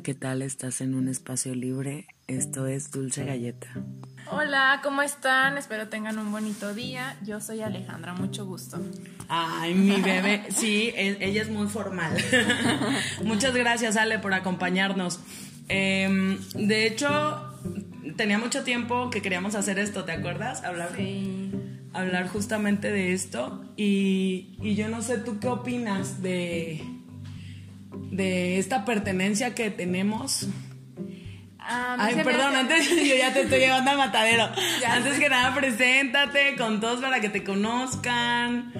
Hola, ¿qué tal? Estás en un espacio libre. Esto es Dulce Galleta. Hola, ¿cómo están? Espero tengan un bonito día. Yo soy Alejandra, mucho gusto. Ay, mi bebé. Sí, e- ella es muy formal. Muchas gracias, Ale, por acompañarnos. Em, de hecho, tenía mucho tiempo que queríamos hacer esto, ¿te acuerdas? Hablar, Sí. hablar justamente de esto. Y, y yo no sé, ¿tú qué opinas de, de esta pertenencia que tenemos? Ah, Ay, perdón, hace- antes yo ya te estoy llevando al matadero. Ya antes sé. que nada, preséntate con todos para que te conozcan.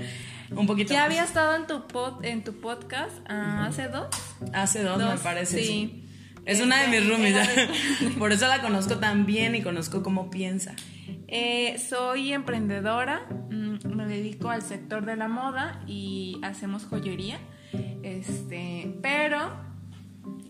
Un poquito. Ya más. había estado en tu, pod, en tu podcast ah, hace dos. Hace dos, me parece. sí. Sí. Es una de mis Este, roomies. de- Por eso la conozco tan bien y conozco cómo piensa. Eh, soy emprendedora, mm, me dedico al sector de la moda y hacemos joyería. Este, pero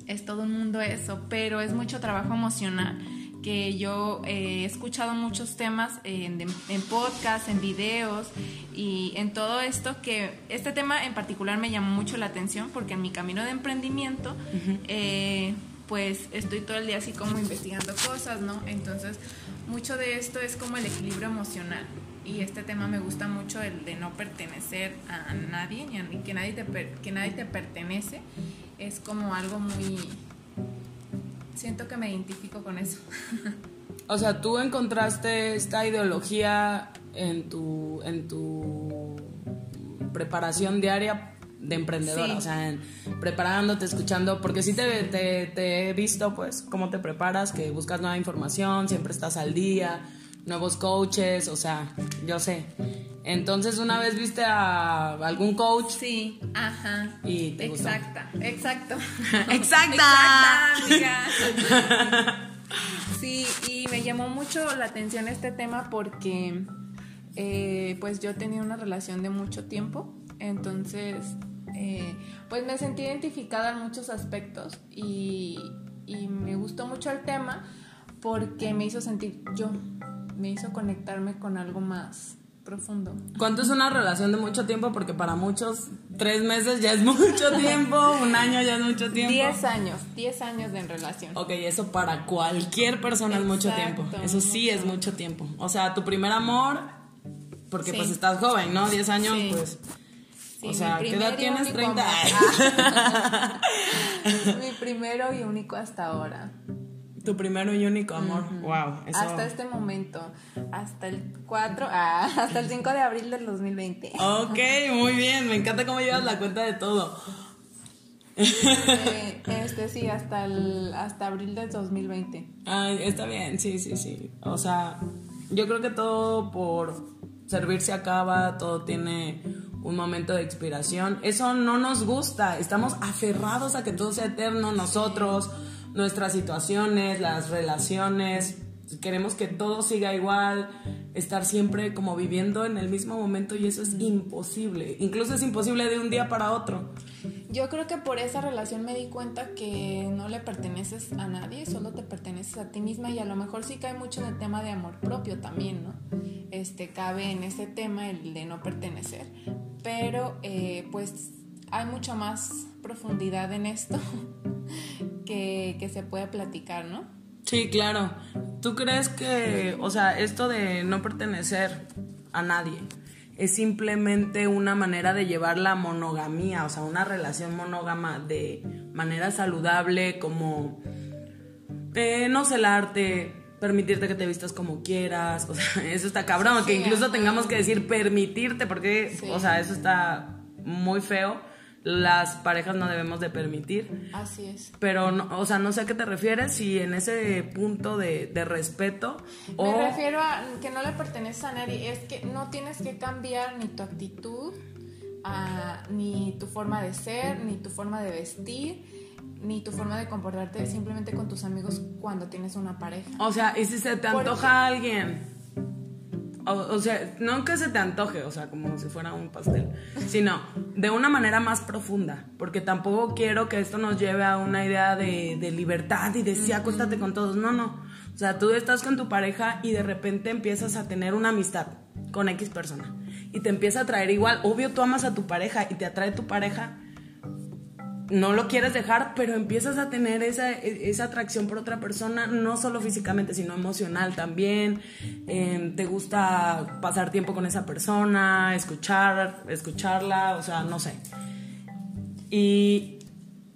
es todo un mundo eso, pero es mucho trabajo emocional que yo eh, he escuchado muchos temas en, en podcast, en videos y en todo esto que este tema en particular me llamó mucho la atención porque en mi camino de emprendimiento eh, pues estoy todo el día así como investigando cosas, ¿no? Entonces mucho de esto es como el equilibrio emocional y este tema me gusta mucho el de no pertenecer a nadie ni a- ni que nadie te per- que nadie te pertenece. Es como algo muy siento que me identifico con eso. O sea, tú encontraste esta ideología en tu, en tu preparación diaria de emprendedora, Sí. o sea, en- preparándote, escuchando, porque sí te, te, te he visto, pues, cómo te preparas, que buscas nueva información, siempre estás al día, nuevos coaches, o sea, yo sé. Entonces, una vez viste a algún coach sí ajá Y te gustó. exacta exacto ¡Exacta! exacta amiga. sí y me llamó mucho la atención este tema porque eh, pues yo tenía una relación de mucho tiempo entonces eh, pues me sentí identificada en muchos aspectos y, y me gustó mucho el tema porque me hizo sentir yo me hizo conectarme con algo más profundo ¿Cuánto es una relación de mucho tiempo? Porque para muchos, tres meses ya es mucho tiempo, un año ya es mucho tiempo. 10 años, 10 años de relación. Ok, eso para cualquier persona es mucho tiempo. Eso sí mucho. es mucho tiempo. O sea, tu primer amor, porque Sí. pues estás joven, ¿no? 10 años, Sí. pues. Sí, o sea, ¿qué edad tienes? único 30. amor. Mi primero y único hasta ahora. Tu primero y único amor. Wow. Eso... Hasta este momento. Hasta el 4, ah, hasta el 5 de abril del 2020. Ok, muy bien. Me encanta cómo llevas la cuenta de todo. Eh, este sí, hasta el hasta abril del 2020. Ay, está bien, sí, sí, sí. O sea, yo creo que todo por servir se acaba, todo tiene un momento de expiración. Eso no nos gusta, estamos aferrados a que todo sea eterno, nosotros, nuestras situaciones, las relaciones. Queremos que todo siga igual, estar siempre como viviendo en el mismo momento y eso es imposible. Incluso es imposible de un día para otro. Yo creo que por esa relación me di cuenta que no le perteneces a nadie, solo te perteneces a ti misma y a lo mejor sí cae mucho en el tema de amor propio también, ¿no? Este cabe en ese tema el de no pertenecer, pero eh, pues hay mucha más profundidad en esto que, que se puede platicar, ¿no? Sí, claro. ¿Tú crees que, o sea, esto de no pertenecer a nadie es simplemente una manera de llevar la monogamía, o sea, una relación monógama de manera saludable, como eh, no celarte, permitirte que te vistas como quieras, o sea, eso está cabrón, que incluso ajá. tengamos que decir permitirte, porque, Sí. o sea, eso está muy feo. Las parejas no debemos de permitir. Así es. Pero, no, o sea, no sé a qué te refieres, si en ese punto de, de respeto o... Me refiero a que no le pertenece a nadie, es que no tienes que cambiar ni tu actitud, ah, ni tu forma de ser, ni tu forma de vestir, ni tu forma de comportarte simplemente con tus amigos cuando tienes una pareja. O sea, y si se te Porque- antoja a alguien... O, o sea, no que se te antoje, o sea, como si fuera un pastel, sino de una manera más profunda, porque tampoco quiero que esto nos lleve a una idea de, de libertad y de sí, acuéstate con todos, no, no. O sea, tú estás con tu pareja y de repente empiezas a tener una amistad con X persona y te empieza a traer igual, obvio tú amas a tu pareja y te atrae tu pareja, no lo quieres dejar, pero empiezas a tener esa, esa atracción por otra persona, no solo físicamente, sino emocional también. Em, te gusta pasar tiempo con esa persona, escuchar, escucharla, o sea, no sé. Y,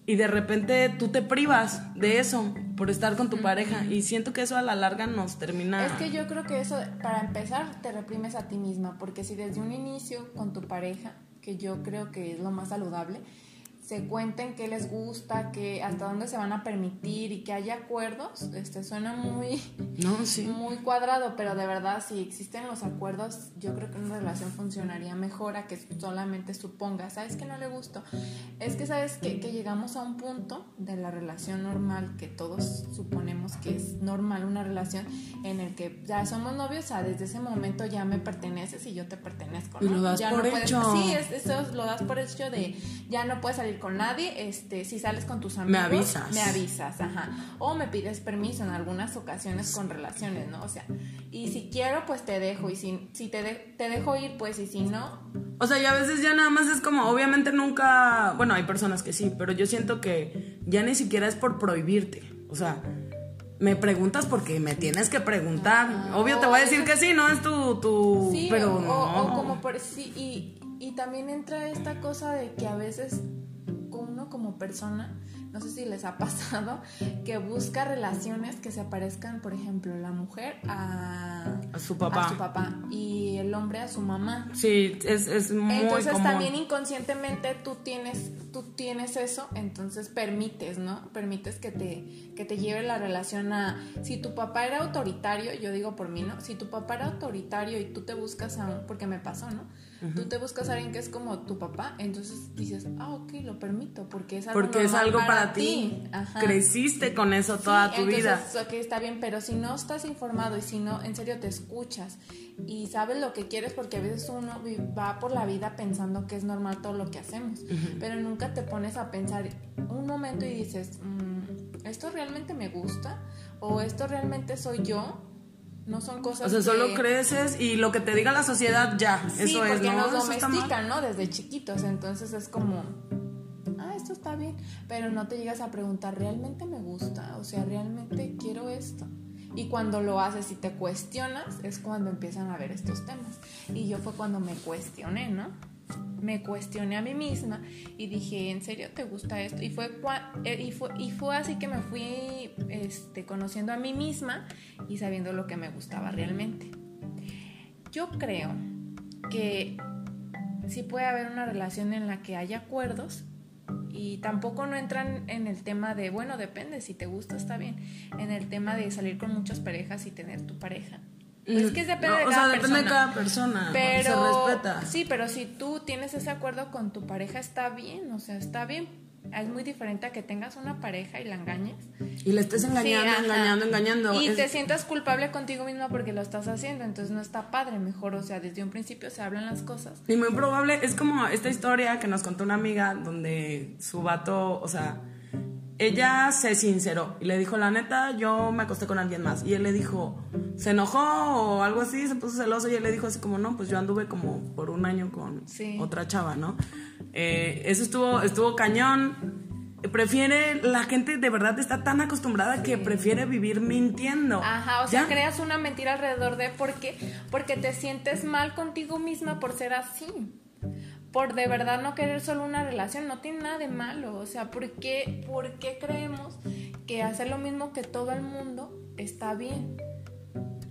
y de repente tú te privas de eso por estar con tu pareja y siento que eso a la larga nos termina... Es que yo creo que eso, para empezar, te reprimes a ti misma, porque si desde un inicio con tu pareja, que yo creo que es lo más saludable, se cuenten qué les gusta, que hasta dónde se van a permitir y que haya acuerdos, este suena muy, muy cuadrado, pero de verdad si existen los acuerdos, yo creo que una relación funcionaría mejor a que solamente suponga, ¿sabes que no le gustó? Es que sabes que, que llegamos a un punto de la relación normal que todos suponemos que es normal una relación en el que ya somos novios, o sea, desde ese momento ya me perteneces y yo te pertenezco, ¿no? Y lo das por hecho. Sí, eso lo das por hecho de ya no puedes salir con nadie, este, si sales con tus amigos, me avisas. Me avisas, ajá. O me pides permiso en algunas ocasiones con relaciones, ¿no? O sea, y si quiero, pues te dejo, y si, si te, te dejo ir, pues, y si no... O sea, y a veces ya nada más es como, obviamente nunca, bueno, hay personas que sí, pero yo siento que ya ni siquiera es por prohibirte, o sea... Me preguntas porque me tienes que preguntar. Obvio te voy a decir que sí, no es tu... tu sí, pero o, no. o como por sí, y, y también entra esta cosa de que a veces uno como persona, no sé si les ha pasado, que busca relaciones que se parezcan, por ejemplo, la mujer a, su papá. A su papá y el hombre a su mamá. Sí, es, es muy Entonces también inconscientemente tú tienes, tú tienes eso, entonces permites, ¿no? Permites que te, que te lleve la relación a... Si tu papá era autoritario, yo digo por mí, ¿no? Si tu papá era autoritario y tú te buscas a un... porque me pasó, ¿no? Tú te buscas a alguien que es como tu papá, entonces dices, ah, ok, lo permito, porque es algo, porque es algo para, ti. Creciste con eso toda tu entonces, vida. Ok, está bien, pero si no estás informado y si no, en serio te escuchas y sabes lo que quieres, porque a veces uno va por la vida pensando que es normal todo lo que hacemos, pero nunca te pones a pensar un momento y dices, mm, ¿esto realmente me gusta? ¿O esto realmente soy yo? No son cosas. O sea, solo creces y lo que te diga la sociedad ya. eso es, ¿no? nos domestican, ¿no? Desde chiquitos. Entonces es como, ah, esto está bien. Pero no te llegas a preguntar, ¿realmente me gusta? O sea, ¿realmente quiero esto? Y cuando lo haces y te cuestionas, es cuando empiezan a ver estos temas. Y yo fue cuando me cuestioné, ¿no? Me cuestioné a mí misma y dije, ¿en serio te gusta esto? Y fue, eh, y fue, y fue así que me fui este, conociendo a mí misma y sabiendo lo que me gustaba realmente. Yo creo que sí puede haber una relación en la que haya acuerdos y tampoco no entran en el tema de, bueno, depende, si te gusta está bien, en el tema de salir con muchas parejas y tener tu pareja. Es que depende de cada o sea, depende de cada persona. Pero, se respeta. Sí, pero si tú tienes ese acuerdo con tu pareja, está bien, o sea, está bien. Es muy diferente a que tengas una pareja y la engañes. Y le estés engañando, engañando, engañando. Y te sientas culpable contigo misma porque lo estás haciendo, entonces no está padre, mejor, o sea, desde un principio se hablan las cosas. Y muy probable, es como esta historia que nos contó una amiga donde su vato, o sea, ella se sinceró y le dijo, la neta, yo me acosté con alguien más. Y él le dijo, se enojó o algo así, se puso celoso y él le dijo así como, no, pues yo anduve como por un año con otra chava, ¿no? Eh, eso estuvo, estuvo cañón. Prefiere, la gente de verdad está tan acostumbrada que prefiere vivir mintiendo. Ajá, o sea, creas una mentira alrededor de por qué, porque te sientes mal contigo misma por ser así por de verdad no querer solo una relación, no tiene nada de malo. O sea, ¿por qué, ¿por qué creemos que hacer lo mismo que todo el mundo está bien?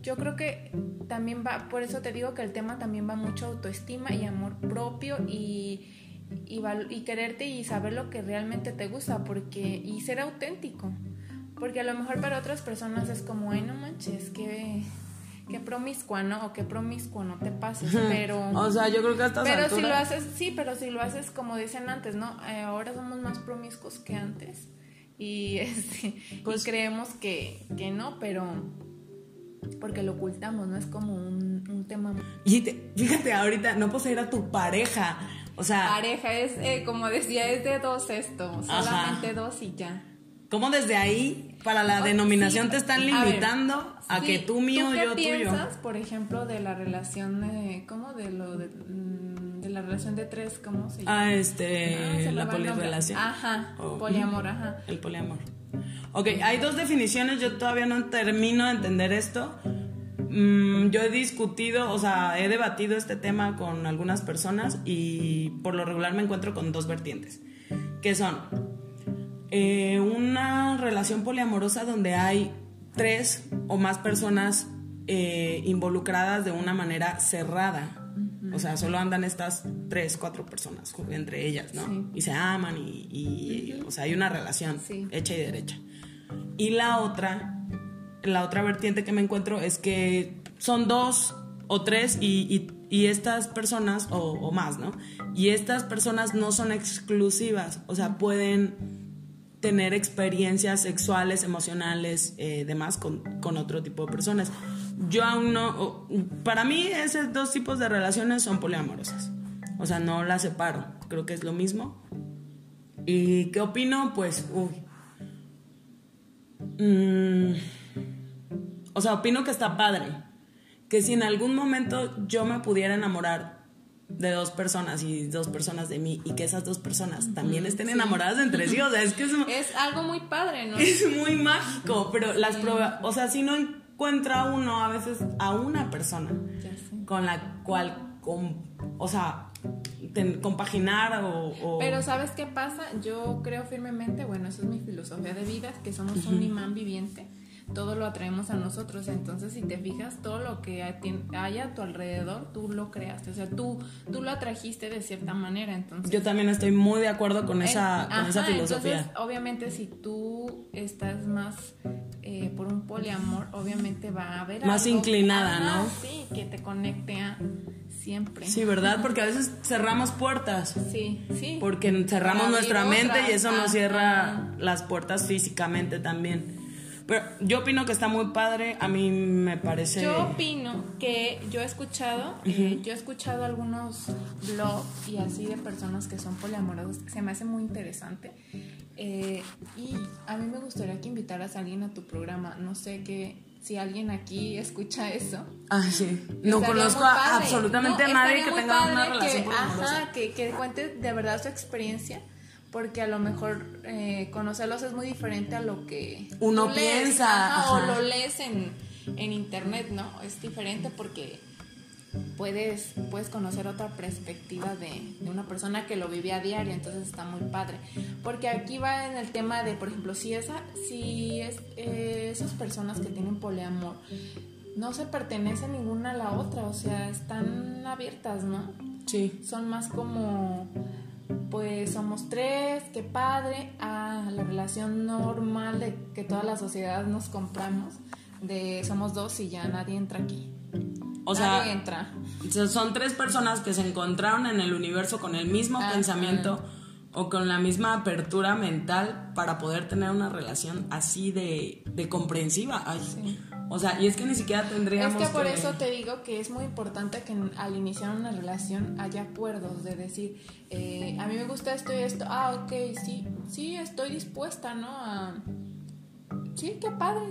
Yo creo que también va, por eso te digo que el tema también va mucho autoestima y amor propio y, y, quererte y saber lo que realmente te gusta porque y ser auténtico. Porque a lo mejor para otras personas es como, ay, no manches, que qué promiscua, ¿no? O qué promiscuo, no te pases, pero... o sea, yo creo que hasta Pero si lo haces, sí, pero si lo haces como dicen antes, ¿no? Eh, ahora somos más promiscuos que antes y, este, pues, creemos que, que no, pero porque lo ocultamos, no es como un, un tema. Y fíjate, ahorita no poseer a tu pareja, o sea. Pareja es, eh, como decía, es de dos esto, solamente dos y ya. ¿Cómo desde ahí, para la denominación, te están limitando a, que tú mío, ¿tú qué yo piensas, tuyo? por ejemplo, de la relación de. ¿Cómo? De lo de. mm, de la relación de tres, ¿cómo se llama? Ah, este, Ah, se la polirrelación. Ajá, Oh. poliamor, ajá. El poliamor. Ok, hay dos definiciones, yo todavía no termino de entender esto. Mm, yo he discutido, o sea, he debatido este tema con algunas personas y por lo regular me encuentro con dos vertientes, que son eh, una relación poliamorosa donde hay tres o más personas eh, involucradas de una manera cerrada. O sea, solo andan estas tres, cuatro personas entre ellas, ¿no? Sí. Y se aman y, y, o sea, hay una relación Sí. hecha y derecha. Y la otra, la otra vertiente que me encuentro es que son dos o tres y, y- y estas personas, o, o más, ¿no? Y estas personas no son exclusivas, o sea, pueden tener experiencias sexuales, emocionales, eh, demás con, con otro tipo de personas. Yo aún no, para mí esos dos tipos de relaciones son poliamorosas. O sea, no las separo, creo que es lo mismo. ¿Y qué opino? Pues, uy. Mm, o sea, opino que está padre. Que si en algún momento yo me pudiera enamorar de dos personas y dos personas de mí y que esas dos personas también estén enamoradas entre sí, o sea, es que es, Es algo muy padre, ¿no? es muy mágico, pero las pruebas, o sea, si no encuentra uno a veces a una persona con la cual, com- o sea, ten- compaginar o, o- Pero ¿sabes qué pasa? Yo creo firmemente, bueno, esa es mi filosofía de vida, que somos un imán viviente. Todo lo atraemos a nosotros. Entonces, si te fijas, todo lo que hay a tu alrededor, tú lo creaste. O sea, tú, tú lo atrajiste de cierta manera. Entonces, yo también estoy muy de acuerdo con esa, Eh, con esa filosofía. Entonces, obviamente, si tú estás más eh, por un poliamor, obviamente va a haber Más algo- inclinada, ¿no? Sí, que te conecte a siempre. Sí, ¿verdad? Porque a veces cerramos puertas. Sí, sí. Porque cerramos nuestra mente y eso nos cierra las puertas físicamente también. Pero yo opino que está muy padre. A mí me parece. Yo opino que yo he escuchado, eh, yo he escuchado algunos blogs y así de personas que son poliamorosas, se me hace muy interesante. Eh, y a mí me gustaría que invitaras a alguien a tu programa. No sé que si alguien aquí escucha eso. Ah, sí. No conozco a absolutamente No, a nadie que tenga una relación que, ajá, que, que cuente de verdad su experiencia. Porque a lo mejor eh, conocerlos es muy diferente a lo que Uno lees, piensa, ajá, o lo lees en, en internet, ¿no? Es diferente porque puedes, puedes conocer otra perspectiva de, de una persona que lo vive a diario, entonces está muy padre. Porque aquí va en el tema de, por ejemplo, si, esa, si es, eh, esas personas que tienen poliamor no se pertenecen ninguna a la otra, o sea, están abiertas, ¿no? Sí. Son más como, pues somos tres, qué padre, a la relación normal de que toda la sociedad nos compramos, de somos dos y ya nadie entra aquí. O nadie sea, entra. son tres personas que se encontraron en el universo con el mismo pensamiento o con la misma apertura mental para poder tener una relación así de, de comprensiva. Ay. Sí. O sea, y es que ni siquiera tendríamos Es que por eso te digo que es muy importante que al iniciar una relación haya acuerdos de decir, eh, a mí me gusta esto y esto, ah, ok, sí, sí, estoy dispuesta, ¿no? A... Sí, qué padre.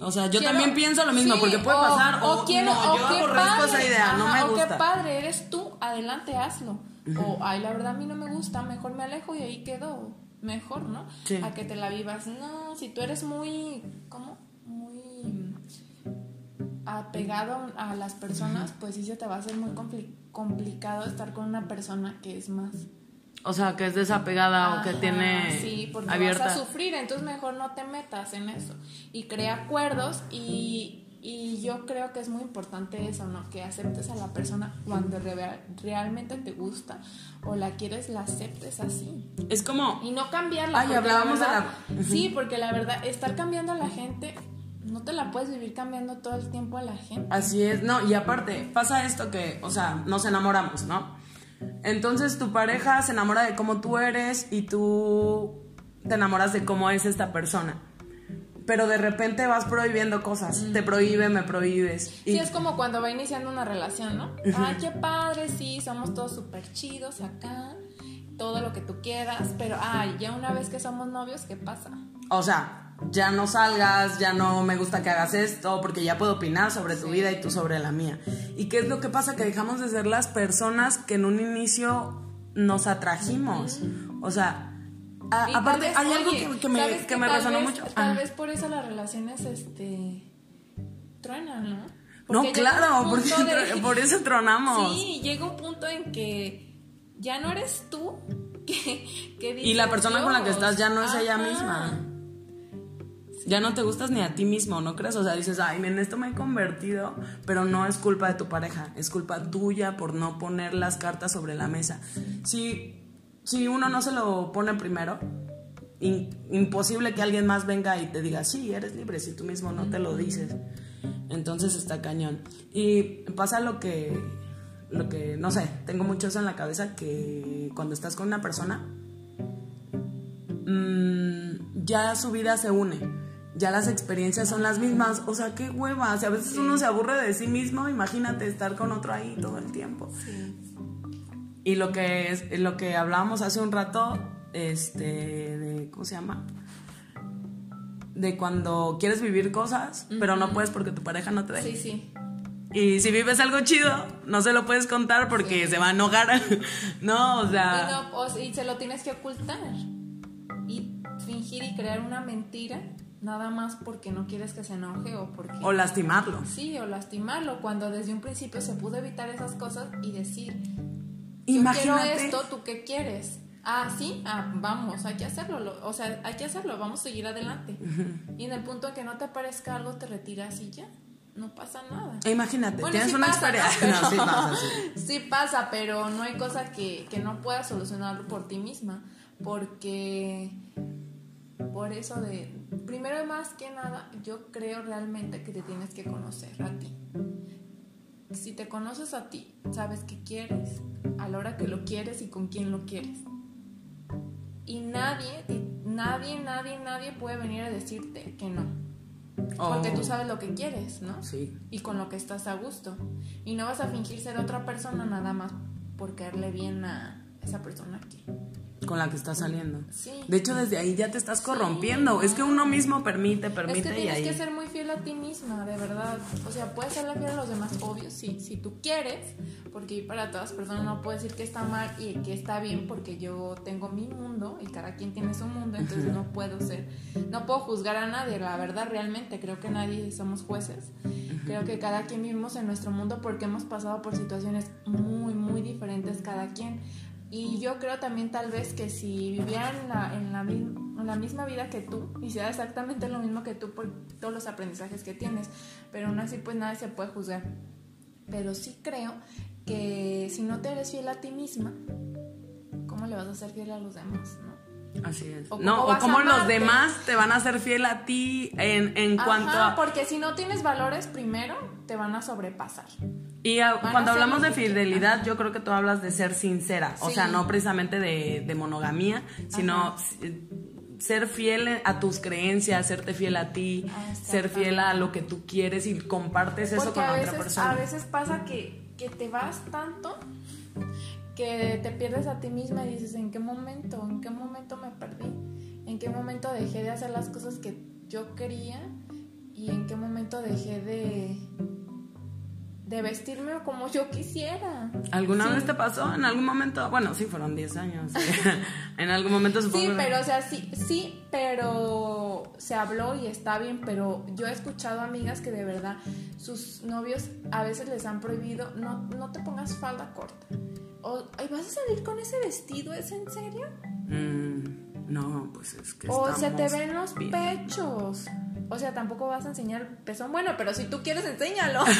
O sea, yo Quiero- también pienso lo mismo, sí, porque puede pasar o, quiero, no, o yo aborrezco esa idea, no me O qué gusta. padre, eres tú, adelante, hazlo. O, ay, la verdad a mí no me gusta, mejor me alejo y ahí quedo. Mejor, ¿no? Sí. A que te la vivas. No, si tú eres muy, ¿cómo? Muy apegado a las personas, pues sí se te va a hacer muy compli- complicado estar con una persona que es más O sea, que es desapegada o que Ajá, tiene sí, porque abierta. vas a sufrir, entonces mejor no te metas en eso y crea acuerdos y, y yo creo que es muy importante eso, ¿no? Que aceptes a la persona cuando re- realmente te gusta o la quieres, la aceptes así Es como y no cambiarla. Ay, hablábamos de la- Sí, porque la verdad, estar cambiando a la gente, no te la puedes vivir cambiando todo el tiempo a la gente. Así es, no, y aparte, pasa esto que, o sea, nos enamoramos, ¿no? Entonces tu pareja se enamora de cómo tú eres y tú te enamoras de cómo es esta persona. Pero de repente vas prohibiendo cosas, te prohíbe, me prohíbes. Y Sí, es como cuando va iniciando una relación, ¿no? Ay, qué padre, sí, somos todos súper chidos acá. todo lo que tú quieras, pero ay, ya una vez que somos novios, ¿qué pasa? O sea, ya no salgas, ya no me gusta que hagas esto, porque ya puedo opinar sobre tu vida y tú sobre la mía. ¿Y qué es lo que pasa? Que dejamos de ser las personas que en un inicio nos atrajimos. O sea, a- aparte, vez, hay algo oye, que, que me, ¿sabes que me resonó vez- mucho. Tal Ah. vez por eso las relaciones, este, truenan, ¿no? No, Porque claro, porque de- por eso tronamos. Sí, llega un punto en que ya no eres tú que, que Y la dices, persona con la que estás ya no es ella misma. Ya no te gustas ni a ti mismo, ¿no crees? O sea, dices, ay, en esto me he convertido, pero no es culpa de tu pareja, es culpa tuya por no poner las cartas sobre la mesa. Si, si uno no se lo pone primero, imposible que alguien más venga y te diga, sí, eres libre, si tú mismo no te lo dices. Entonces está cañón. Y pasa lo que, lo que, no sé, tengo mucho eso en la cabeza que cuando estás con una persona, mm, ya su vida se une. Ya las experiencias son las mismas. O sea, qué hueva. Si a veces uno se aburre de sí mismo, imagínate estar con otro ahí todo el tiempo. Sí. Y lo que es lo que hablábamos hace un rato, este, de, ¿cómo se llama? De cuando quieres vivir cosas, pero no puedes porque tu pareja no te deja. Sí, sí. Y si vives algo chido, no se lo puedes contar porque se va a enojar. no, o sea. Y, no, o- y se lo tienes que ocultar. Y fingir y crear una mentira nada más porque no quieres que se enoje o porque... O lastimarlo. Sí, o lastimarlo, cuando desde un principio se pudo evitar esas cosas y decir, yo Imagínate. quiero esto, ¿tú qué quieres? Ah, sí, ah, vamos, hay que hacerlo, lo- o sea, hay que hacerlo, vamos a seguir adelante. Y en el punto en que no te parezca algo, te retiras y ya, no pasa nada. E Imagínate, Bueno, tienes sí una pasa, experiencia. ¿no? No, sí pasa, sí. sí pasa, pero no hay cosa que, que no puedas solucionarlo por ti misma. Porque por eso de, primero más que nada, yo creo realmente que te tienes que conocer a ti. Si te conoces a ti, sabes qué quieres, a la hora que lo quieres y con quién lo quieres. Y nadie, nadie, nadie, nadie puede venir a decirte que no. Porque Oh. tú sabes lo que quieres, ¿no? Sí. y con lo que estás a gusto. Y no vas a fingir ser otra persona nada más por caerle bien a esa persona que... Con la que estás saliendo. Sí. De hecho, desde ahí ya te estás corrompiendo. Es que uno mismo permite, Es permite que y tienes ahí. que ser muy fiel a ti misma, de verdad. O sea, puedes ser fiel a los demás, obvio, sí, si tú quieres, porque para todas las personas no puedo decir que está mal y que está bien, porque yo tengo mi mundo y cada quien tiene su mundo, entonces no puedo ser, no puedo juzgar a nadie, la verdad, realmente, creo que nadie somos jueces. Creo que cada quien vivimos en nuestro mundo porque hemos pasado por situaciones muy, muy diferentes cada quien. Y yo creo también tal vez que si vivieran en la, misma vida que tú, hiciera exactamente lo mismo que tú por todos los aprendizajes que tienes, pero aún así pues nadie se puede juzgar. Pero sí creo que si no te eres fiel a ti misma, ¿cómo le vas a ser fiel a los demás? Así es. O no, cómo o vas a como los demás te van a hacer fiel a ti en, en cuanto a. porque si no tienes valores primero, te van a sobrepasar. Y a- cuando hablamos de fidelidad, yo creo que tú hablas de ser sincera. O sea, no precisamente de, de monogamía, sino Ajá. s- ser fiel a tus creencias, serte fiel a ti, Ah, ser fiel a lo que tú quieres y compartes eso Porque con a otra persona. a veces pasa que, que te vas tanto que te pierdes a ti misma y dices, ¿en qué momento? ¿En qué momento me perdí? ¿En qué momento dejé de hacer las cosas que yo quería? ¿Y en qué momento dejé de, de vestirme como yo quisiera? ¿Alguna Sí. vez te pasó? ¿En algún momento? Bueno, sí, fueron 10 años. en algún momento supongo. Sí, pero o sea, sí, sí, pero se habló y está bien, pero yo he escuchado amigas que de verdad sus novios a veces les han prohibido, no, no te pongas falda corta. O, "Ay, ¿vas a salir con ese vestido? ¿Es en serio? Mm, no, pues es que O se te ven los bien. pechos. O sea, tampoco vas a enseñar pezón. Bueno, pero si tú quieres, enséñalo. es,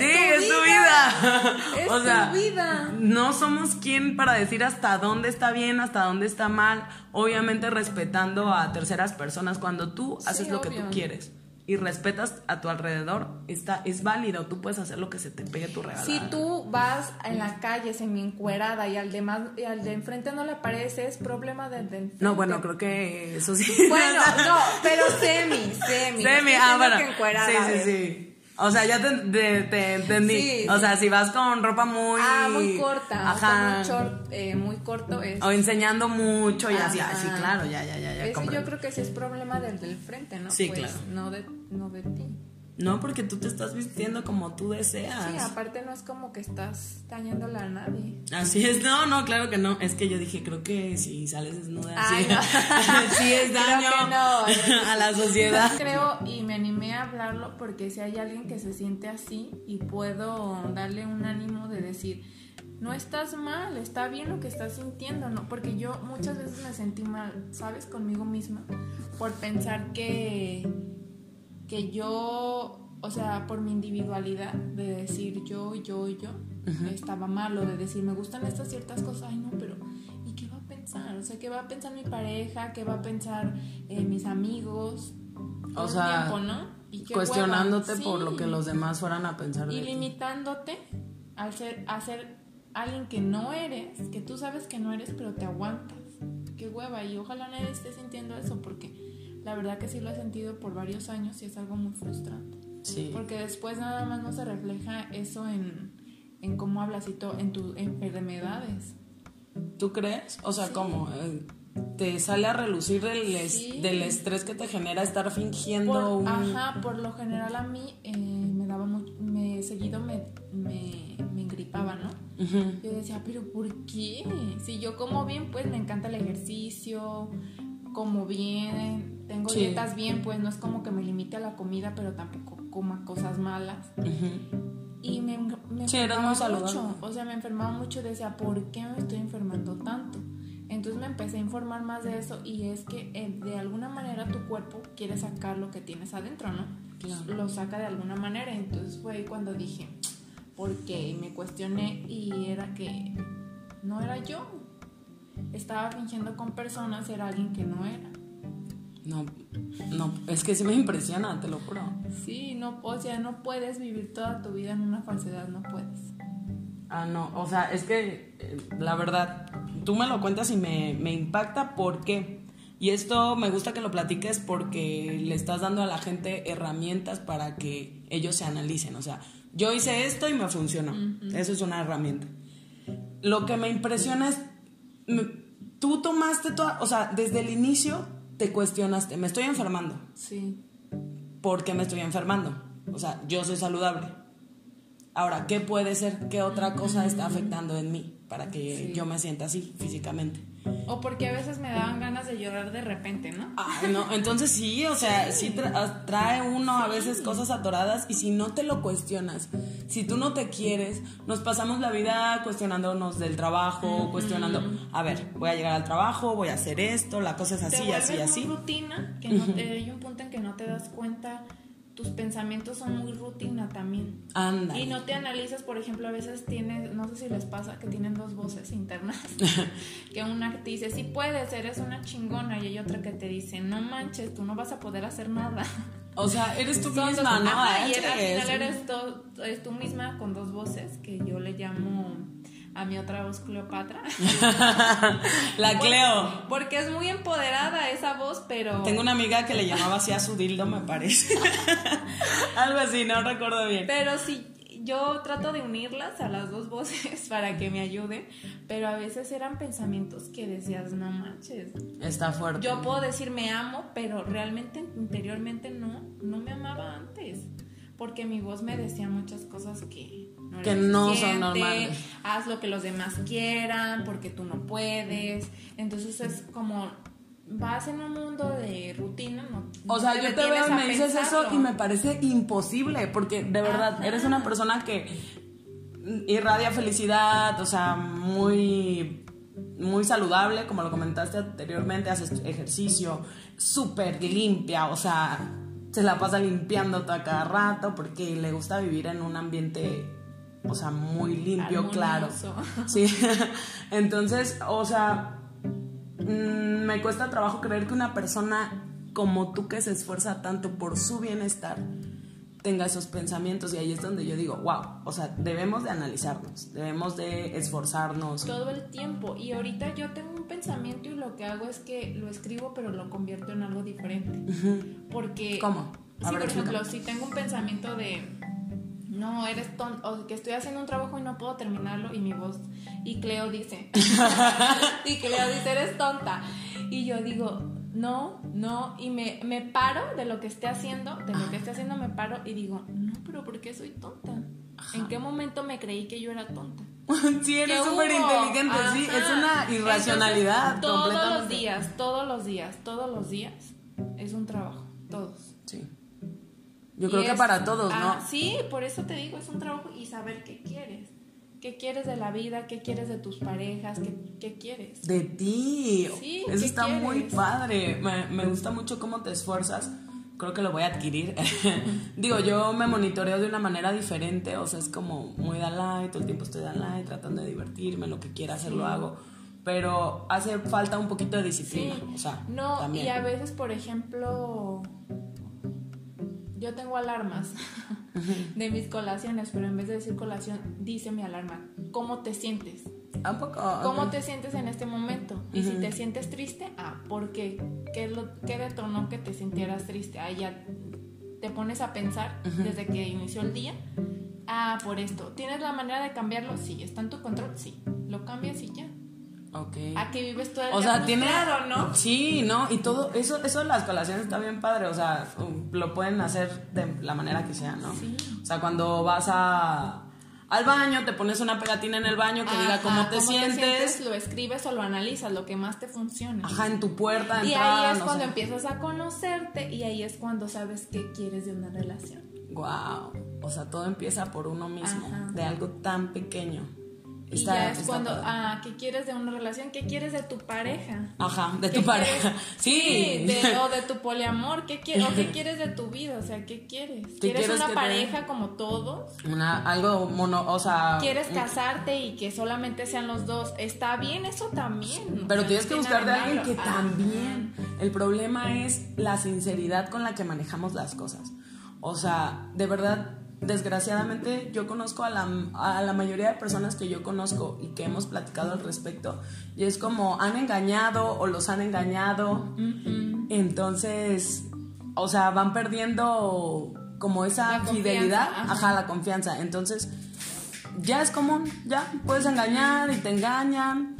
sí, es tu vida. Es o sea, tu vida. no somos quien para decir hasta dónde está bien, hasta dónde está mal. Obviamente respetando a terceras personas. Cuando tú Sí, haces lo que tú quieres y respetas a tu alrededor, está, es válido. Tú puedes hacer lo que se te pegue tu regalada. Si tú vas en la calle semi encuerada y al de más, y al de enfrente no le parece, es problema del de enfrente. No, bueno, creo que eso sí. Bueno, no, pero semi, semi. Semi, no ah, bueno. que encuerada, sí, sí, sí. O sea, ya te, te- te entendí. Sí, o sí. sea, si vas con ropa muy. Ah, muy corta. Ajá. Con un short eh, muy corto es. O enseñando mucho y así. Así, claro, ya, ya, ya. ya Eso yo creo que sí es problema del del frente, ¿no? Sí, Pues, claro. No de, no de ti. No, porque tú te estás vistiendo como tú Sí, deseas. aparte no es como que estás dañándola a nadie. Así es, no, no, claro que no. Es que yo dije, creo que si sales desnuda, Ay, sí, no. sí es daño a la sociedad. Creo y hablarlo porque si hay alguien que se siente así y puedo darle un ánimo de decir, no estás mal, está bien lo que estás sintiendo, ¿no? Porque yo muchas veces me sentí mal, ¿sabes? Conmigo misma, por pensar que, que yo, o sea, por mi individualidad, de decir yo, yo, yo, estaba mal, o de decir, me gustan estas ciertas cosas, ay no, pero ¿y qué va a pensar? O sea, ¿qué va a pensar mi pareja? ¿Qué va a pensar eh, mis amigos? O sea, tiempo, ¿no? Y qué Cuestionándote por lo que los demás fueran a pensar de Y ti. limitándote al ser, a ser alguien que no eres, que tú sabes que no eres, pero te aguantas. Qué hueva. Y ojalá nadie esté sintiendo eso, porque la verdad que sí lo he sentido por varios años y es algo muy frustrante. Sí. Porque después nada más no se refleja eso en, en cómo hablas y todo, en tus enfermedades. ¿Tú crees? O sea, ¿cómo? ¿Te sale a relucir del, estrés que te genera estar fingiendo Por, un... Ajá, por lo general a mí eh, me daba mucho, me seguido me, me, me engripaba, ¿no? Ujú. Yo decía, pero ¿por qué? Si yo como bien, pues me encanta el ejercicio, como bien, tengo Sí. dietas bien, pues no es como que me limite a la comida, pero tampoco coma cosas malas. Y me, me Sí, enfermaba mucho, o sea, me enfermaba mucho y decía, ¿por qué me estoy enfermando tanto? Entonces me empecé a informar más de eso y es que eh, de alguna manera tu cuerpo quiere sacar lo que tienes adentro, ¿no? Claro. Lo saca de alguna manera. Entonces fue ahí cuando dije, ¿por qué? Y me cuestioné y era que no era yo. Estaba fingiendo con personas, era alguien que no era. No, no, es que sí me impresiona, te lo juro. Sí, no, o sea, no puedes vivir toda tu vida en una falsedad, no puedes. Ah, no, o sea, es que eh, la verdad, tú me lo cuentas y me, me impacta porque, y esto me gusta que lo platiques porque le estás dando a la gente herramientas para que ellos se analicen. O sea, yo hice esto y me funcionó. Eso es una herramienta. Lo que me impresiona es, me- tú tomaste toda, o sea, desde el inicio te cuestionaste, me estoy enfermando. Sí. ¿Por qué me estoy enfermando? O sea, yo soy saludable. Ahora, ¿qué puede ser? ¿Qué otra cosa está afectando en mí para que Sí. yo me sienta así físicamente? O porque a veces me daban ganas de llorar de repente, ¿no? Ay, no, entonces sí, o sea, sí tra- trae uno a veces cosas atoradas y si no te lo cuestionas, si tú no te quieres, nos pasamos la vida cuestionándonos del trabajo, cuestionando, a ver, voy a llegar al trabajo, voy a hacer esto, la cosa es te así, vuelves así, así. rutina, que no te, hay un punto en que no te das cuenta, tus pensamientos son muy rutina también. Anda. Y no te analizas, por ejemplo, a veces tienes, no sé si les pasa, que tienen dos voces internas. que una te dice, sí puedes, eres una chingona, y hay otra que te dice, no manches, tú no vas a poder hacer nada. O sea, eres tú misma, ¿no? Ajá, y al final eres, tú misma con dos voces, que yo le llamo a mi otra voz Cleopatra. La Cleo. Porque es muy empoderada esa voz, pero... Tengo una amiga que le llamaba así a su dildo, me parece. Algo así, no recuerdo bien. Pero sí, yo trato de unirlas a las dos voces para que me ayuden, pero a veces eran pensamientos que decías, no manches. Está fuerte. Yo puedo decir me amo, pero realmente interiormente no, no me amaba antes. Porque mi voz me decía muchas cosas que no, Que eres no son normales. Haz lo que los demás quieran, porque tú no puedes. Entonces es como vas en un mundo de rutina, no. O sea, yo te veo y me dices eso y me parece imposible, porque de verdad Ajá. eres una persona que irradia felicidad, o sea, muy, muy saludable, como lo comentaste anteriormente, haces ejercicio, súper limpia, o sea, se la pasa limpiando todo a cada rato porque le gusta vivir en un ambiente, o sea, muy limpio, claro. Armonioso. Sí, entonces, o sea, mm, me cuesta trabajo creer que una persona como tú que se esfuerza tanto por su bienestar tenga esos pensamientos y ahí es donde yo digo, wow, o sea, debemos de analizarnos, debemos de esforzarnos. todo el tiempo. Y ahorita yo tengo pensamiento y lo que hago es que lo escribo, pero lo convierto en algo diferente. Porque ¿Cómo? Sí, por ejemplo, si tengo un pensamiento de no, eres tonto, o que estoy haciendo un trabajo y no puedo terminarlo y mi voz, y Cleo dice, y Cleo dice, eres tonta. Y yo digo, no, no, y me, me paro de lo que esté haciendo, de lo que esté haciendo me paro y digo, no, pero ¿por qué soy tonta? ¿En qué momento me creí que yo era tonta? sí, eres súper inteligente, sí, es una irracionalidad. todos los días, todos los días, todos los días es un trabajo, todos. Sí. Yo creo que para todos, ¿no? Ah, sí, por eso te digo, es un trabajo y saber qué quieres. ¿Qué quieres de la vida? ¿Qué quieres de tus parejas? ¿Qué, quieres? De ti. Sí, eso está muy padre. Me, me gusta mucho cómo te esfuerzas creo que lo voy a adquirir. Digo, yo me monitoreo de una manera diferente, o sea, es como muy light, todo el tiempo estoy light, tratando de divertirme, lo que quiera hacer lo hago, pero hace falta un poquito de disciplina, o sea, no, y a veces, por ejemplo, yo tengo alarmas de mis colaciones, pero en vez de decir colación, dice mi alarma, ¿cómo te sientes? ¿A poco? ¿Cómo te sientes en este momento? Y si te sientes triste, ah, ¿por qué? ¿Qué, lo, qué detonó que te sintieras triste? Ah, ya te pones a pensar desde que inició el día. Ah, por esto. ¿Tienes la manera de cambiarlo? Sí. ¿Está en tu control? Sí. Lo cambias y ya. Ok. ¿A qué vives todo el O sea, tiene. ¿no? Sí, ¿no? Y todo. Eso, eso de las colaciones está bien padre. O sea, lo pueden hacer de la manera que sea, ¿no? Sí. O sea, cuando vas a al baño, te pones una pegatina en el baño que diga cómo, te, sientes. Lo escribes o lo analizas, lo que más te funciona. Ajá, en tu puerta. y ahí es cuando empiezas a conocerte y ahí es cuando sabes qué quieres de una relación. Wow. O sea, todo empieza por uno mismo, de algo tan pequeño. Y ya es cuando, ah, ¿qué quieres de una relación? ¿Qué quieres de tu pareja? Ajá, de tu pareja. Sí. o de tu poliamor, ¿qué quieres? o qué quieres de tu vida, o sea, ¿qué quieres? ¿Quieres, una pareja como todos? Una, algo mono, o sea... ¿Quieres casarte y que solamente sean los dos? Está bien, eso también. Pero tienes que buscar de alguien que también... El problema es la sinceridad con la que manejamos las cosas. O sea, de verdad desgraciadamente yo conozco a la, a la, mayoría de personas que yo conozco y que hemos platicado al respecto y es como han engañado o los han engañado. Entonces o sea van perdiendo como esa fidelidad ajá. la confianza. Entonces ya es común ya puedes engañar y te engañan.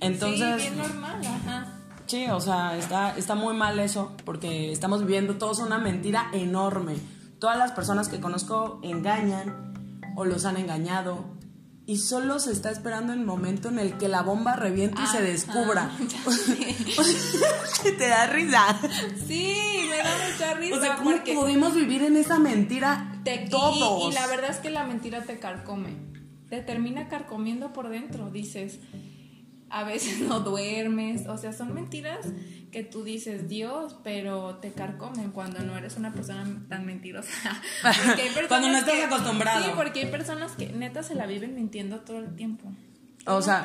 Entonces sí, normal ajá. Sí, o sea, está, está muy mal eso, porque estamos viviendo todos una mentira enorme Todas las personas que conozco engañan o los han engañado y solo se está esperando el momento en el que la bomba reviente y se descubra. Te da risa. Sí, me da mucha risa. O sea, ¿cómo pudimos vivir en esa mentira te, todos? Y, y la verdad es que la mentira te carcome. Te termina carcomiendo por dentro. Dices, a veces no duermes, o sea, son mentiras que tú dices Dios, pero te carcomen cuando no eres una persona tan mentirosa. cuando no estás acostumbrado. Sí, porque hay personas que neta se la viven mintiendo todo el tiempo. o sea,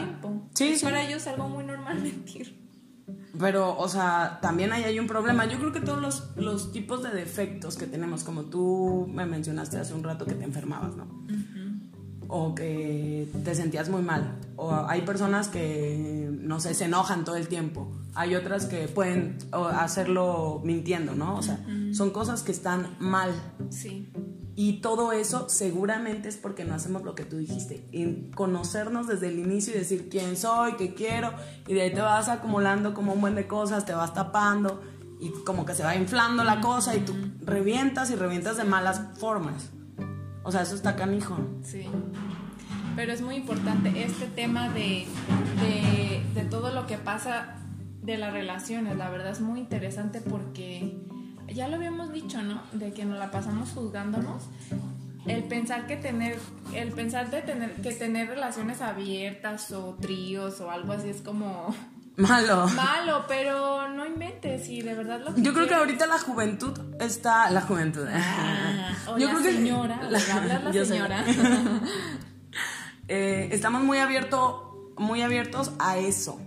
Sí, sí. Para ellos es algo muy normal mentir. Pero, o sea, también ahí hay un problema. Yo creo que todos los, los tipos de defectos que tenemos, como tú me mencionaste hace un rato que te enfermabas, ¿no? O que te sentías muy mal. O hay personas que, no sé, se enojan todo el tiempo. Hay otras que pueden hacerlo mintiendo, ¿no? O sea, son cosas que están mal. Sí. Y todo eso seguramente es porque no hacemos lo que tú dijiste, en conocernos desde el inicio y decir quién soy, qué quiero, y de ahí te vas acumulando como un buen de cosas, te vas tapando y como que se va inflando la cosa y tú revientas y revientas de malas formas. O sea, eso está canijo. Sí. Pero es muy importante este tema de, de, todo lo que pasa de las relaciones. La verdad es muy interesante porque ya lo habíamos dicho, ¿no? De que nos la pasamos juzgándonos. El pensar que tener, el pensar de tener que tener relaciones abiertas o tríos o algo así es como Malo. Malo, pero no inventes y de verdad lo que Yo creo que ahorita la juventud está. La juventud. Ah, o Yo la creo señora. Que, la, la señora. Eh, estamos muy, abierto, muy abiertos a eso.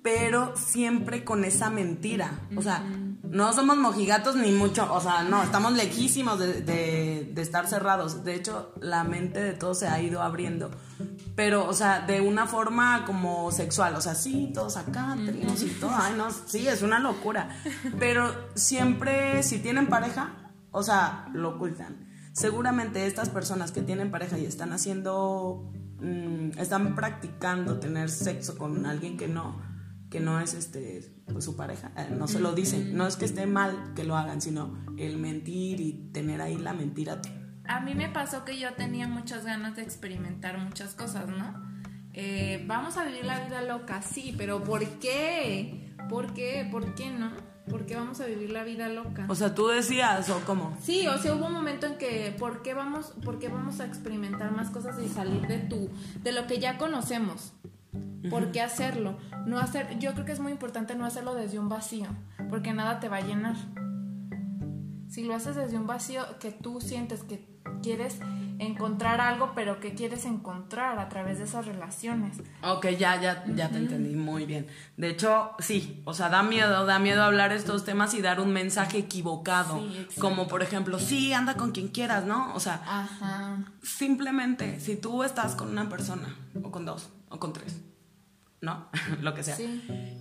pero siempre con esa mentira. O sea, no somos mojigatos ni mucho, o sea, no, estamos lejísimos de, de, de, estar cerrados. De hecho, la mente de todos se ha ido abriendo. Pero, o sea, de una forma como sexual. O sea, sí, todos acá, tríos y todo. Ay, no, sí, es una locura. Pero siempre, si tienen pareja, o sea, lo ocultan. Seguramente estas personas que tienen pareja y están haciendo, mm, están practicando tener sexo con alguien que no, que no es este pues, su pareja, eh, no se lo dicen. No es que esté mal que lo hagan, sino el mentir y tener ahí la mentira. A mí me pasó que yo tenía muchas ganas de experimentar muchas cosas, ¿no? Eh, vamos a vivir la vida loca, sí, pero ¿por qué? ¿Por qué? ¿Por qué no? ¿Por qué vamos a vivir la vida loca? O sea, tú decías, ¿o cómo? Sí, o sea, hubo un momento en que, ¿por qué vamos, por qué vamos a experimentar más cosas y salir de tu, de lo que ya conocemos? ¿Por qué hacerlo? No hacer, yo creo que es muy importante no hacerlo desde un vacío, porque nada te va a llenar. Si lo haces desde un vacío que tú sientes que quieres encontrar algo, pero que quieres encontrar a través de esas relaciones. Ok, ya, ya, ya te entendí muy bien. De hecho, sí, o sea, da miedo, da miedo hablar estos temas y dar un mensaje equivocado. como por ejemplo, sí, anda con quien quieras, ¿no? O sea, simplemente, si tú estás con una persona, o con dos, o con tres, ¿no? Lo que sea.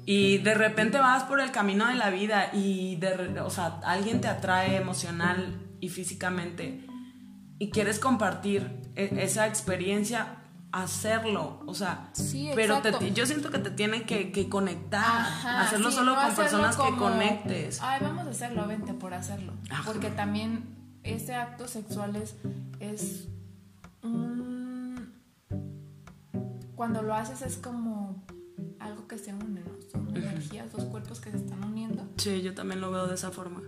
Y de repente vas por el camino de la vida y, de, o sea, alguien te atrae emocional y físicamente y quieres compartir e, esa experiencia, hacerlo, o sea, pero yo siento que te tiene que, conectar, hacerlo solo con personas que conectes. Ay, vamos a hacerlo, vente por hacerlo, porque también ese acto sexual es, es cuando lo haces es como algo que se une, ¿no? Son energías, dos cuerpos que se están uniendo. Sí, yo también lo veo de esa forma.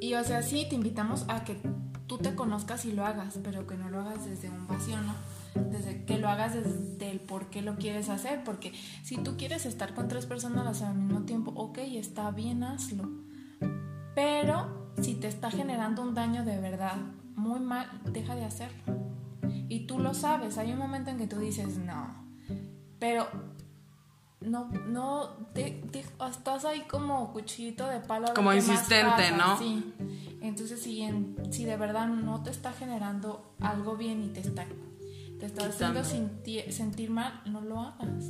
Y o sea, sí, te invitamos a que tú te conozcas y lo hagas, pero que no lo hagas desde un vacío, ¿no? Desde que lo hagas desde el por qué lo quieres hacer, porque si tú quieres estar con tres personas al mismo tiempo, ok, está bien, hazlo. Pero si te está generando un daño de verdad muy mal, deja de hacerlo. Y tú lo sabes, hay un momento en que tú dices, no, pero no, no, te, estás ahí como cuchillito de palo. Como insistente, ¿no? Sí. Entonces, si, si de verdad no te está generando algo bien y te está, te está haciendo sentir, mal, no lo hagas.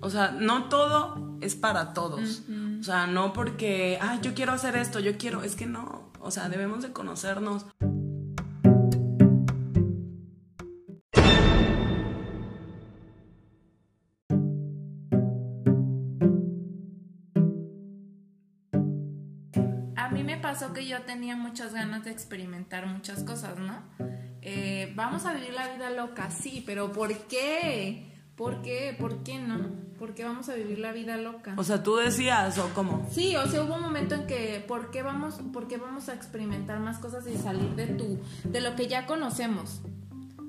O sea, no todo es para todos. O sea, no porque, ah, yo quiero hacer esto, yo quiero, es que no. O sea, debemos de conocernos. Pasó que yo tenía muchas ganas de experimentar muchas cosas, ¿no? Eh, vamos a vivir la vida loca, sí, pero ¿por qué? ¿Por qué? ¿Por qué no? ¿Por qué vamos a vivir la vida loca? O sea, tú decías, ¿o cómo? Sí, o sea, hubo un momento en que, ¿por qué vamos, por qué vamos a experimentar más cosas y salir de tu, de lo que ya conocemos?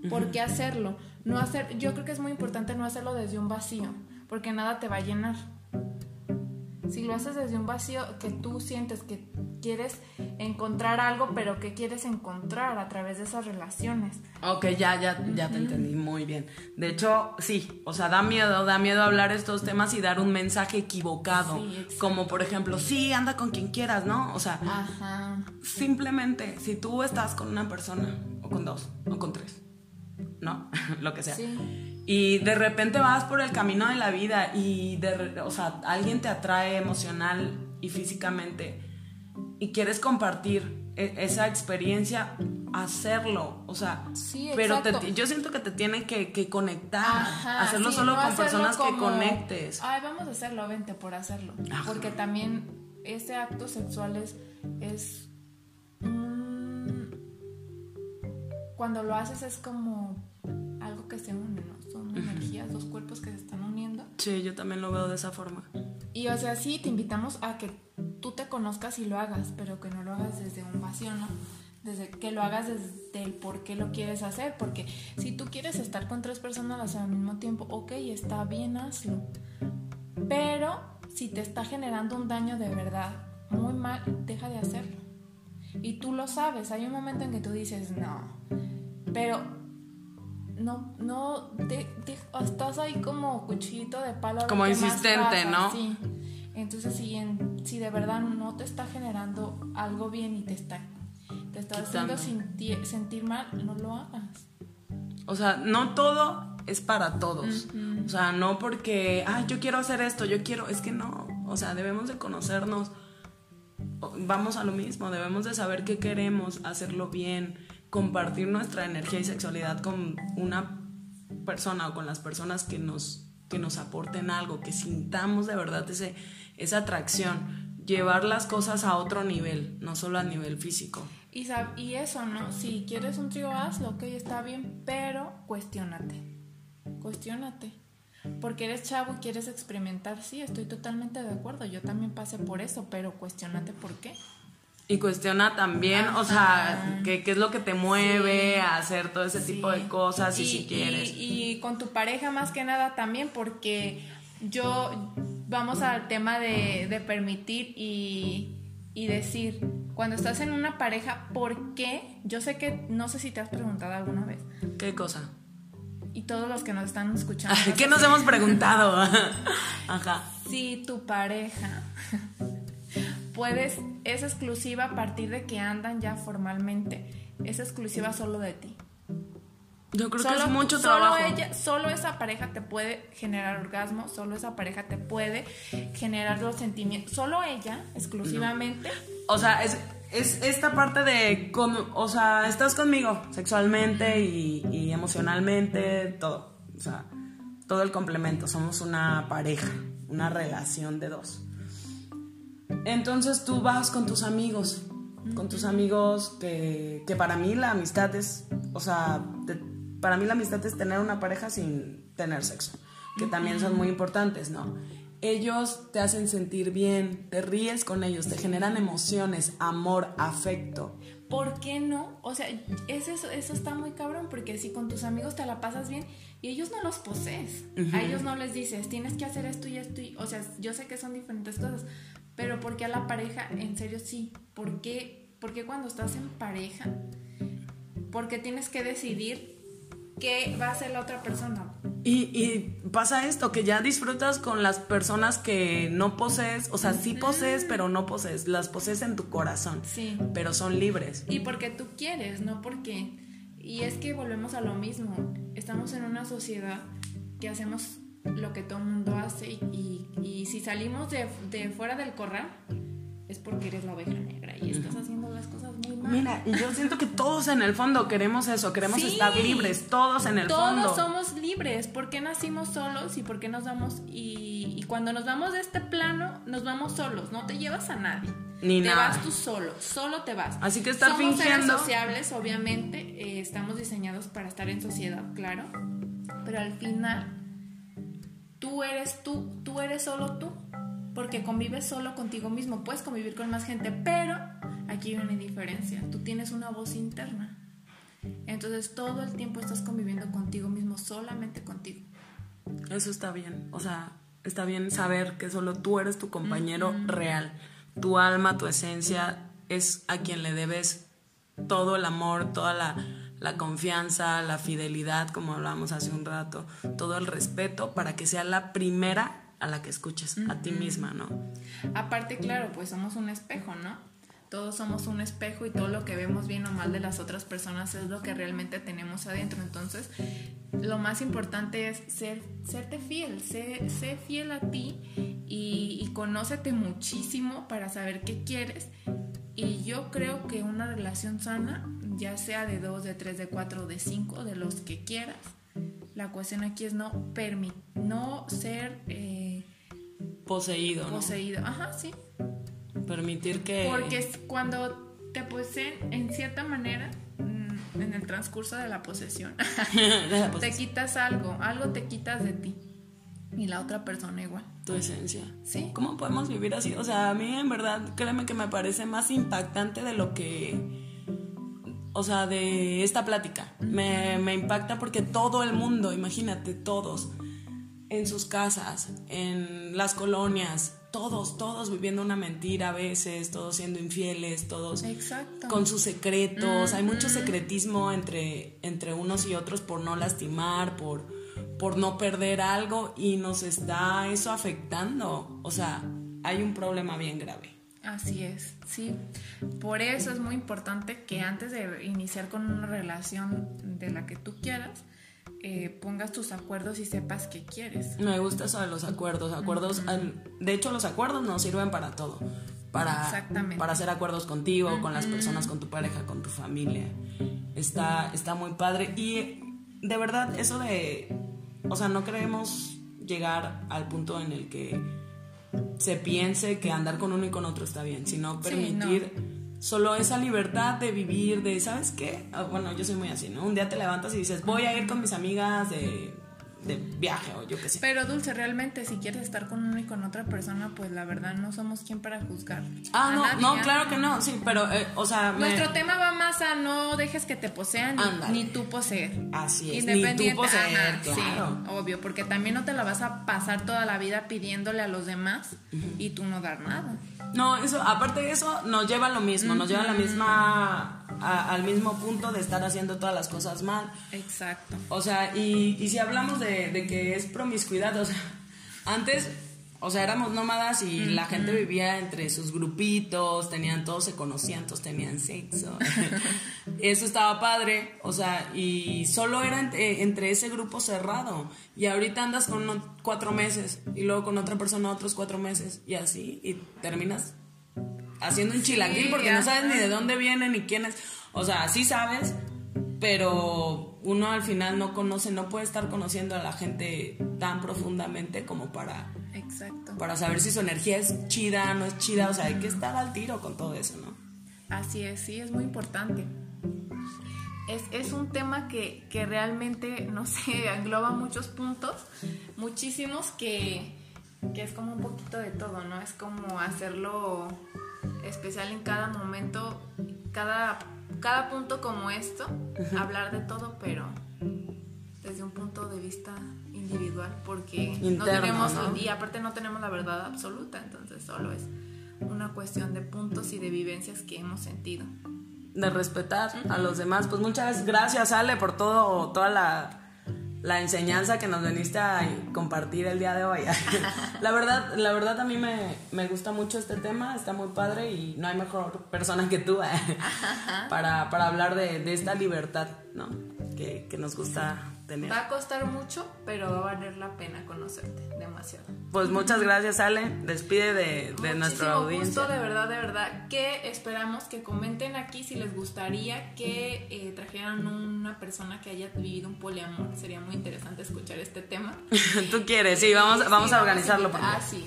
¿Por qué hacerlo? No hacer, yo creo que es muy importante no hacerlo desde un vacío, porque nada te va a llenar. Si lo haces desde un vacío que tú sientes que quieres encontrar algo, pero que quieres encontrar a través de esas relaciones. Ok, ya, ya, ya te entendí muy bien. De hecho, sí, o sea, da miedo, da miedo hablar estos temas y dar un mensaje equivocado. como por ejemplo, sí, anda con quien quieras, ¿no? O sea, simplemente, si tú estás con una persona, o con dos, o con tres, ¿no? Lo que sea. Y de repente vas por el camino de la vida y, de, o sea, alguien te atrae emocional y físicamente y quieres compartir e, esa experiencia, hacerlo. O sea, pero yo siento que te tiene que, conectar, hacerlo solo con personas que conectes. Ay, vamos a hacerlo, vente por hacerlo. Porque también ese acto sexual es, es cuando lo haces es como algo que se une, ¿no? Son energías, dos cuerpos que se están uniendo. Sí, yo también lo veo de esa forma. Y o sea, sí, te invitamos a que tú te conozcas y lo hagas, pero que no lo hagas desde un vacío, ¿no? Desde que lo hagas desde el por qué lo quieres hacer, porque si tú quieres estar con tres personas al mismo tiempo, ok, está bien, hazlo. Pero si te está generando un daño de verdad muy mal, deja de hacerlo. Y tú lo sabes, hay un momento en que tú dices, no, pero no, no, te, estás ahí como cuchillito de palo. Como insistente, ¿no? Sí. Entonces, si, si de verdad no te está generando algo bien y te está, te está haciendo sentir, mal, no lo hagas. O sea, no todo es para todos. O sea, no porque, ah, yo quiero hacer esto, yo quiero, es que no. O sea, debemos de conocernos. Vamos a lo mismo, debemos de saber qué queremos, hacerlo bien, compartir nuestra energía y sexualidad con una persona o con las personas que nos, que nos aporten algo, que sintamos de verdad ese, esa atracción, llevar las cosas a otro nivel, no solo a nivel físico. Y, y eso, ¿no? Si quieres un trío, hazlo, ok, está bien, pero cuestionate. Cuestiónate. Porque eres chavo y quieres experimentar, sí, estoy totalmente de acuerdo. Yo también pasé por eso, pero cuestionate por qué. Y cuestiona también, o sea, qué, es lo que te mueve a hacer todo ese tipo de cosas y, si quieres. y, con tu pareja más que nada también, porque yo vamos al tema de, permitir y, decir, cuando estás en una pareja, ¿por qué? Yo sé que, no sé si te has preguntado alguna vez. ¿Qué cosa? Y todos los que nos están escuchando. ¿Qué nos hemos preguntado? Ajá. Si tu pareja puedes, es exclusiva a partir de que andan ya formalmente, es exclusiva solo de ti. Yo creo que es mucho trabajo. Solo, ella, solo esa pareja te puede generar orgasmo, solo esa pareja te puede generar los sentimientos. Solo ella, exclusivamente. O sea, es, es esta parte de, o sea, estás conmigo sexualmente y, emocionalmente, todo. O sea, todo el complemento. Somos una pareja, una relación de dos. Entonces tú vas con tus amigos, con tus amigos que, que para mí la amistad es, o sea, para mí la amistad es tener una pareja sin tener sexo, que también son muy importantes, ¿no? Ellos te hacen sentir bien, te ríes con ellos, te generan emociones, amor, afecto. ¿Por qué no? O sea, eso, eso está muy cabrón, porque si con tus amigos te la pasas bien y ellos no los posees, a ellos no les dices, tienes que hacer esto y esto, y, o sea, yo sé que son diferentes cosas, pero ¿por qué a la pareja? En serio, sí. ¿Por qué, cuando estás en pareja? Porque tienes que decidir qué va a hacer la otra persona. Y, pasa esto, que ya disfrutas con las personas que no posees, o sea, sí posees, pero no posees, las posees en tu corazón, sí. pero son libres. Y porque tú quieres, no porque... Y es que volvemos a lo mismo, estamos en una sociedad que hacemos lo que todo el mundo hace y, y, si salimos de, de, fuera del corral es porque eres la oveja negra y estás haciendo las cosas muy mal. Mira, y yo siento que todos en el fondo queremos eso, queremos estar libres, todos en el fondo. Todos somos libres, ¿por qué nacimos solos y por qué nos vamos y, y, cuando nos vamos de este plano nos vamos solos, no te llevas a nadie. Ni te nada. vas tú solo, solo te vas. Así que estar Somos fingiendo. Seres sociables, obviamente, eh, estamos diseñados para estar en sociedad, claro, pero al final tú eres tú, tú eres solo tú, porque convives solo contigo mismo, puedes convivir con más gente, pero aquí hay una diferencia, tú tienes una voz interna. Entonces todo el tiempo estás conviviendo contigo mismo, solamente contigo. Eso está bien, o sea, está bien saber que solo tú eres tu compañero real. Tu alma, tu esencia es a quien le debes todo el amor, toda la la confianza, la fidelidad, como hablábamos hace un rato, todo el respeto para que sea la primera a la que escuches, a ti misma, ¿no? Aparte, claro, pues somos un espejo, ¿no? Todos somos un espejo y todo lo que vemos bien o mal de las otras personas es lo que realmente tenemos adentro. Entonces, lo más importante es ser, serte fiel, sé, fiel a ti y, y conócete muchísimo para saber qué quieres. Y yo creo que una relación sana ya sea de dos, de tres, de cuatro, de cinco, de los que quieras. La cuestión aquí es no no ser eh, poseído. Poseído, ajá, sí. Permitir que... Porque cuando te poseen, en cierta manera, mm, en el transcurso de la posesión, te quitas algo, algo te quitas de ti. Y la otra persona igual. Tu esencia. Sí. ¿Cómo podemos vivir así? O sea, a mí en verdad, créeme que me parece más impactante de lo que o sea, de esta plática. Me, impacta porque todo el mundo, imagínate, todos, en sus casas, en las colonias, todos, todos viviendo una mentira a veces, todos siendo infieles, todos Exacto. con sus secretos. Hay mucho secretismo entre, entre unos y otros por no lastimar, por, por no perder algo y nos está eso afectando. O sea, hay un problema bien grave. Así es, sí. Por eso es muy importante que antes de iniciar con una relación de la que tú quieras, eh, pongas tus acuerdos y sepas qué quieres. Me gusta eso de los acuerdos. Acuerdos, de hecho, los acuerdos nos sirven para todo. Para, Exactamente. para hacer acuerdos contigo, con las personas, con tu pareja, con tu familia. Está, está muy padre. Y de verdad, eso de. O sea, no queremos llegar al punto en el que se piense que andar con uno y con otro está bien, sino Sí, permitir solo esa libertad de vivir, de, ¿sabes qué? Ah, Bueno, yo soy muy así, ¿no? Un día te levantas y dices, voy a ir con mis amigas de, de viaje o yo qué sé. Pero Dulce, realmente si quieres estar con uno y con otra persona, pues la verdad no somos quien para juzgar. Ah, no, nadie, no, ¿ah? claro que no, sí, pero, eh, o sea, me- Nuestro tema va más a no dejes que te posean ni, ni tú poseer. Así es, ni Independiente, tú poseer, ajá, claro. sí, obvio, porque también no te la vas a pasar toda la vida pidiéndole a los demás y tú no dar nada. No, eso, aparte de eso, nos lleva a lo mismo, nos lleva a la misma, a- al mismo punto de estar haciendo todas las cosas mal. Exacto. O sea, y, y si hablamos de, de que es promiscuidad, o sea, antes, o sea, éramos nómadas y la gente vivía entre sus grupitos, tenían, todos se conocían, todos tenían sexo. Eso estaba padre, o sea, y solo era entre, entre ese grupo cerrado. Y ahorita andas con uno cuatro meses y luego con otra persona otros cuatro meses y así, y terminas haciendo un chilaquil porque no sabes ni de dónde viene ni quién es. O sea, sí sabes, pero uno al final no conoce, no puede estar conociendo a la gente tan profundamente como para, Exacto. para saber si su energía es chida, no es chida. O sea, hay que estar al tiro con todo eso, ¿no? Así es, sí, es muy importante. Es, es un tema que, que realmente, no sé, engloba muchos puntos, muchísimos que, que es como un poquito de todo, ¿no? Es como hacerlo especial en cada momento, cada, cada punto como esto, hablar de todo, pero desde un punto de vista individual, porque no tenemos, ¿no? y aparte no tenemos la verdad absoluta, entonces solo es una cuestión de puntos y de vivencias que hemos sentido. De respetar a los demás. Pues muchas gracias, Ale, por todo, toda la, la enseñanza que nos veniste a compartir el día de hoy. la verdad, la verdad a mí me, me gusta mucho este tema, está muy padre y no hay mejor persona que tú eh, para, para hablar de, de esta libertad, ¿no? Que, que nos gusta tener. Va a costar mucho, pero va a valer la pena conocerte demasiado. Pues muchas gracias, Ale. Despide de, de nuestra audiencia. gusto, de verdad, de verdad. Que esperamos que comenten aquí si les gustaría que eh, trajeran una persona que haya vivido un poliamor. Sería muy interesante escuchar este tema. Tú quieres, sí, vamos, Sí, vamos a organizarlo. porque- Ah, sí.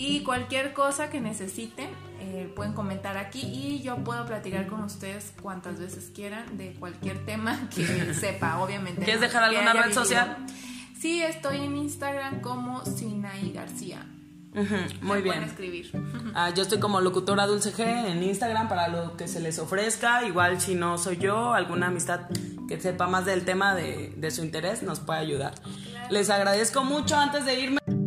Y cualquier cosa que necesiten, eh, pueden comentar aquí y yo puedo platicar con ustedes cuantas veces quieran de cualquier tema que sepa, obviamente. ¿Quieres ¿no? dejar alguna red social? Sí, estoy en Instagram como Sinaí García. Muy bien. Escribir. Ah, yo estoy como locutora Dulce G en Instagram para lo que se les ofrezca. Igual si no soy yo, alguna amistad que sepa más del tema de, de su interés nos puede ayudar. Les agradezco mucho antes de irme.